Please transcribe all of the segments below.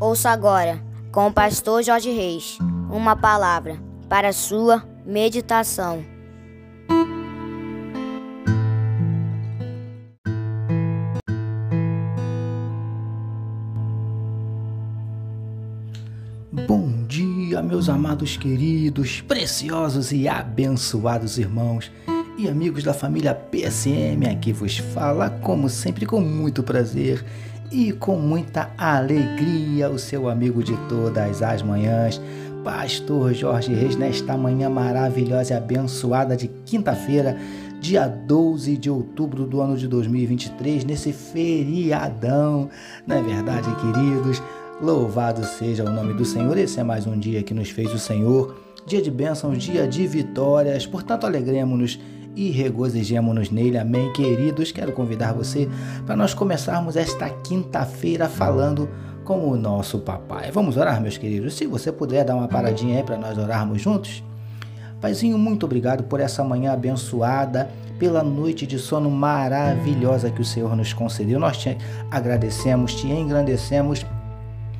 Ouça agora, com o pastor Jorge Reis, uma palavra para sua meditação. Bom dia, meus amados queridos, preciosos e abençoados irmãos e amigos da família PSM. Aqui vos fala, como sempre, com muito prazer e com muita alegria o seu amigo de todas as manhãs, Pastor Jorge Reis, nesta manhã maravilhosa e abençoada de quinta-feira, dia 12 de outubro do ano de 2023, nesse feriadão, não é verdade, queridos? Louvado seja o nome do Senhor. Esse é mais um dia que nos fez o Senhor, dia de bênçãos, dia de vitórias. Portanto, alegremos-nos e regozijemos-nos nele. Amém, queridos. Quero convidar você para nós começarmos esta quinta-feira falando com o nosso papai. Vamos orar, meus queridos. Se você puder dar uma paradinha aí para nós orarmos juntos. Paizinho, muito obrigado por essa manhã abençoada, pela noite de sono maravilhosa que o Senhor nos concedeu. Nós te agradecemos, te engrandecemos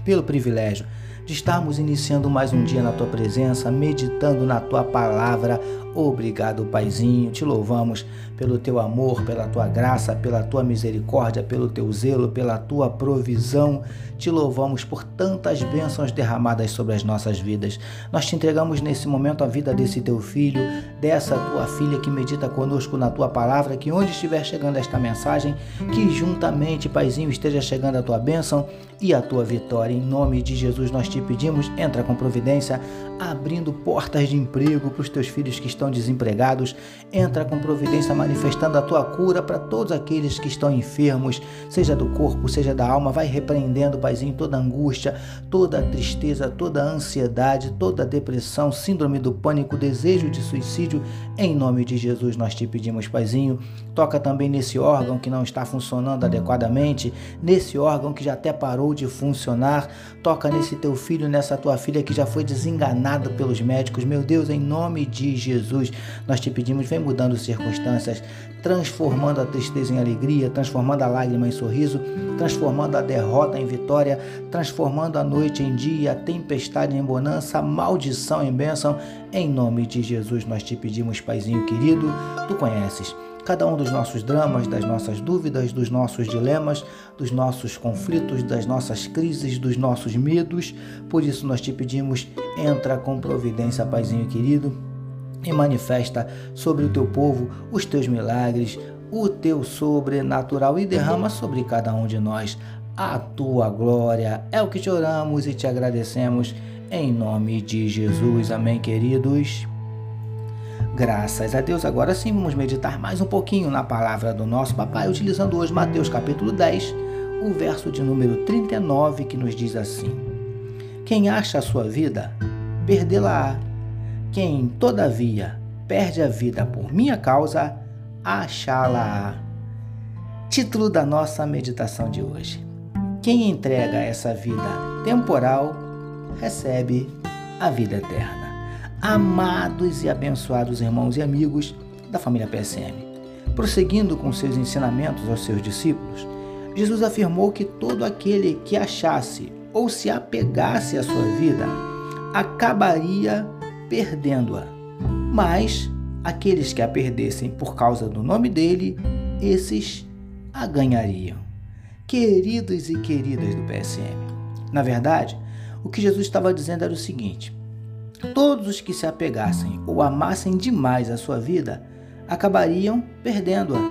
pelo privilégio de estarmos iniciando mais um dia na tua presença, meditando na tua palavra. Obrigado, Paizinho. Te louvamos pelo teu amor, pela tua graça, pela tua misericórdia, pelo teu zelo, pela tua provisão. Te louvamos por tantas bênçãos derramadas sobre as nossas vidas. Nós te entregamos nesse momento a vida desse teu filho, dessa tua filha que medita conosco na tua palavra, que onde estiver chegando esta mensagem, que juntamente, Paizinho, esteja chegando a tua bênção e a tua vitória. Em nome de Jesus nós te pedimos, entra com providência, abrindo portas de emprego para os teus filhos que estão desempregados, entra com providência manifestando a tua cura para todos aqueles que estão enfermos, seja do corpo, seja da alma, vai repreendendo, Paizinho, toda angústia, toda tristeza, toda ansiedade, toda depressão, síndrome do pânico, desejo de suicídio, em nome de Jesus nós te pedimos, Paizinho, toca também nesse órgão que não está funcionando adequadamente, nesse órgão que já até parou de funcionar, toca nesse teu filho, nessa tua filha que já foi desenganado pelos médicos, meu Deus, em nome de Jesus, nós te pedimos, vem mudando circunstâncias, transformando a tristeza em alegria, transformando a lágrima em sorriso, transformando a derrota em vitória, transformando a noite em dia, a tempestade em bonança, a maldição em bênção. Em nome de Jesus nós te pedimos, Paizinho querido, tu conheces cada um dos nossos dramas, das nossas dúvidas, dos nossos dilemas, dos nossos conflitos, das nossas crises, dos nossos medos. Por isso nós te pedimos, entra com providência, Paizinho querido e manifesta sobre o teu povo os teus milagres, o teu sobrenatural e derrama sobre cada um de nós a tua glória. É o que te oramos e te agradecemos em nome de Jesus. Amém, queridos. Graças a Deus, agora sim vamos meditar mais um pouquinho na palavra do nosso papai, utilizando hoje Mateus capítulo 10, o verso de número 39, que nos diz assim: Quem acha a sua vida, perdê-la-á quem, todavia, perde a vida por minha causa, achá-la-á. Título da nossa meditação de hoje. Quem entrega essa vida temporal recebe a vida eterna. Amados e abençoados irmãos e amigos da família PSM, prosseguindo com seus ensinamentos aos seus discípulos, Jesus afirmou que todo aquele que achasse ou se apegasse à sua vida acabaria perdendo-a. Mas aqueles que a perdessem por causa do nome dele, esses a ganhariam. Queridos e queridas do PSM, na verdade, o que Jesus estava dizendo era o seguinte: todos os que se apegassem ou amassem demais a sua vida acabariam perdendo-a,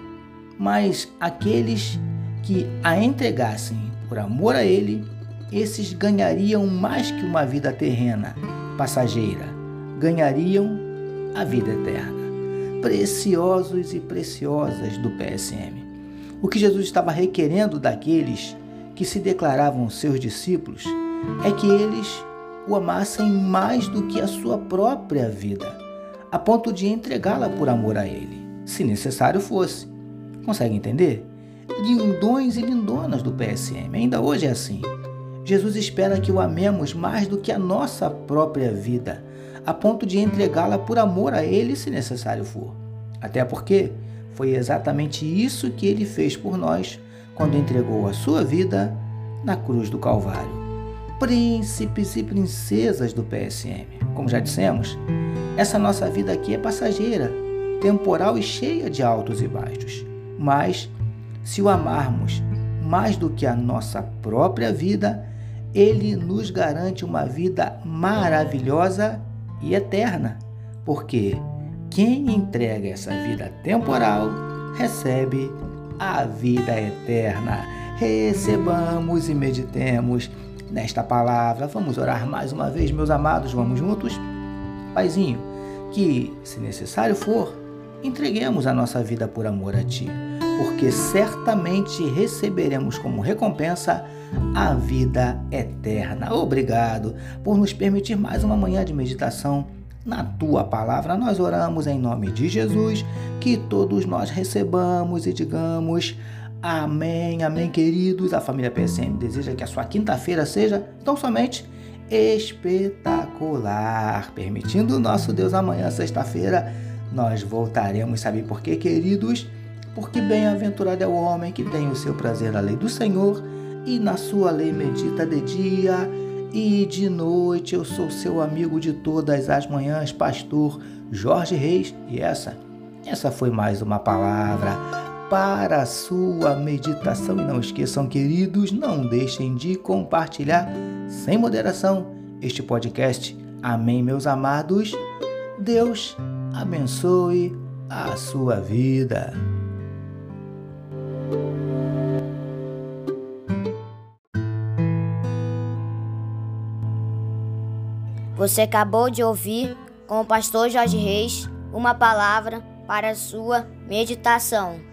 mas aqueles que a entregassem por amor a Ele, esses ganhariam mais que uma vida terrena, passageira ganhariam a vida eterna. Preciosos e preciosas do PSM. O que Jesus estava requerendo daqueles que se declaravam seus discípulos é que eles o amassem mais do que a sua própria vida, a ponto de entregá-la por amor a Ele, se necessário fosse. Consegue entender? Lindões e lindonas do PSM, ainda hoje é assim. Jesus espera que o amemos mais do que a nossa própria vida, a ponto de entregá-la por amor a Ele, se necessário for. Até porque foi exatamente isso que Ele fez por nós quando entregou a sua vida na cruz do Calvário. Príncipes e princesas do PSM. Como já dissemos, essa nossa vida aqui é passageira, temporal e cheia de altos e baixos. Mas, se o amarmos mais do que a nossa própria vida, ele nos garante uma vida maravilhosa e eterna. Porque quem entrega essa vida temporal recebe a vida eterna. Recebamos e meditemos nesta palavra. Vamos orar mais uma vez, meus amados, vamos juntos? Paizinho, que, se necessário for, entreguemos a nossa vida por amor a Ti, porque certamente receberemos como recompensa a vida eterna. Obrigado por nos permitir mais uma manhã de meditação na tua palavra. Nós oramos em nome de Jesus, que todos nós recebamos e digamos Amém, amém, queridos. A família PSM deseja que a sua quinta-feira seja tão somente espetacular. Permitindo o nosso Deus amanhã, sexta-feira, nós voltaremos. Sabe por quê, queridos? Porque bem-aventurado é o homem que tem o seu prazer na lei do Senhor e na sua lei medita de dia e de noite. Eu sou seu amigo de todas as manhãs, pastor Jorge Reis, e essa, essa foi mais uma palavra para a sua meditação. E não esqueçam, queridos, não deixem de compartilhar sem moderação este podcast. Amém, meus amados. Deus abençoe a sua vida. Você acabou de ouvir com o pastor Jorge Reis uma palavra para a sua meditação.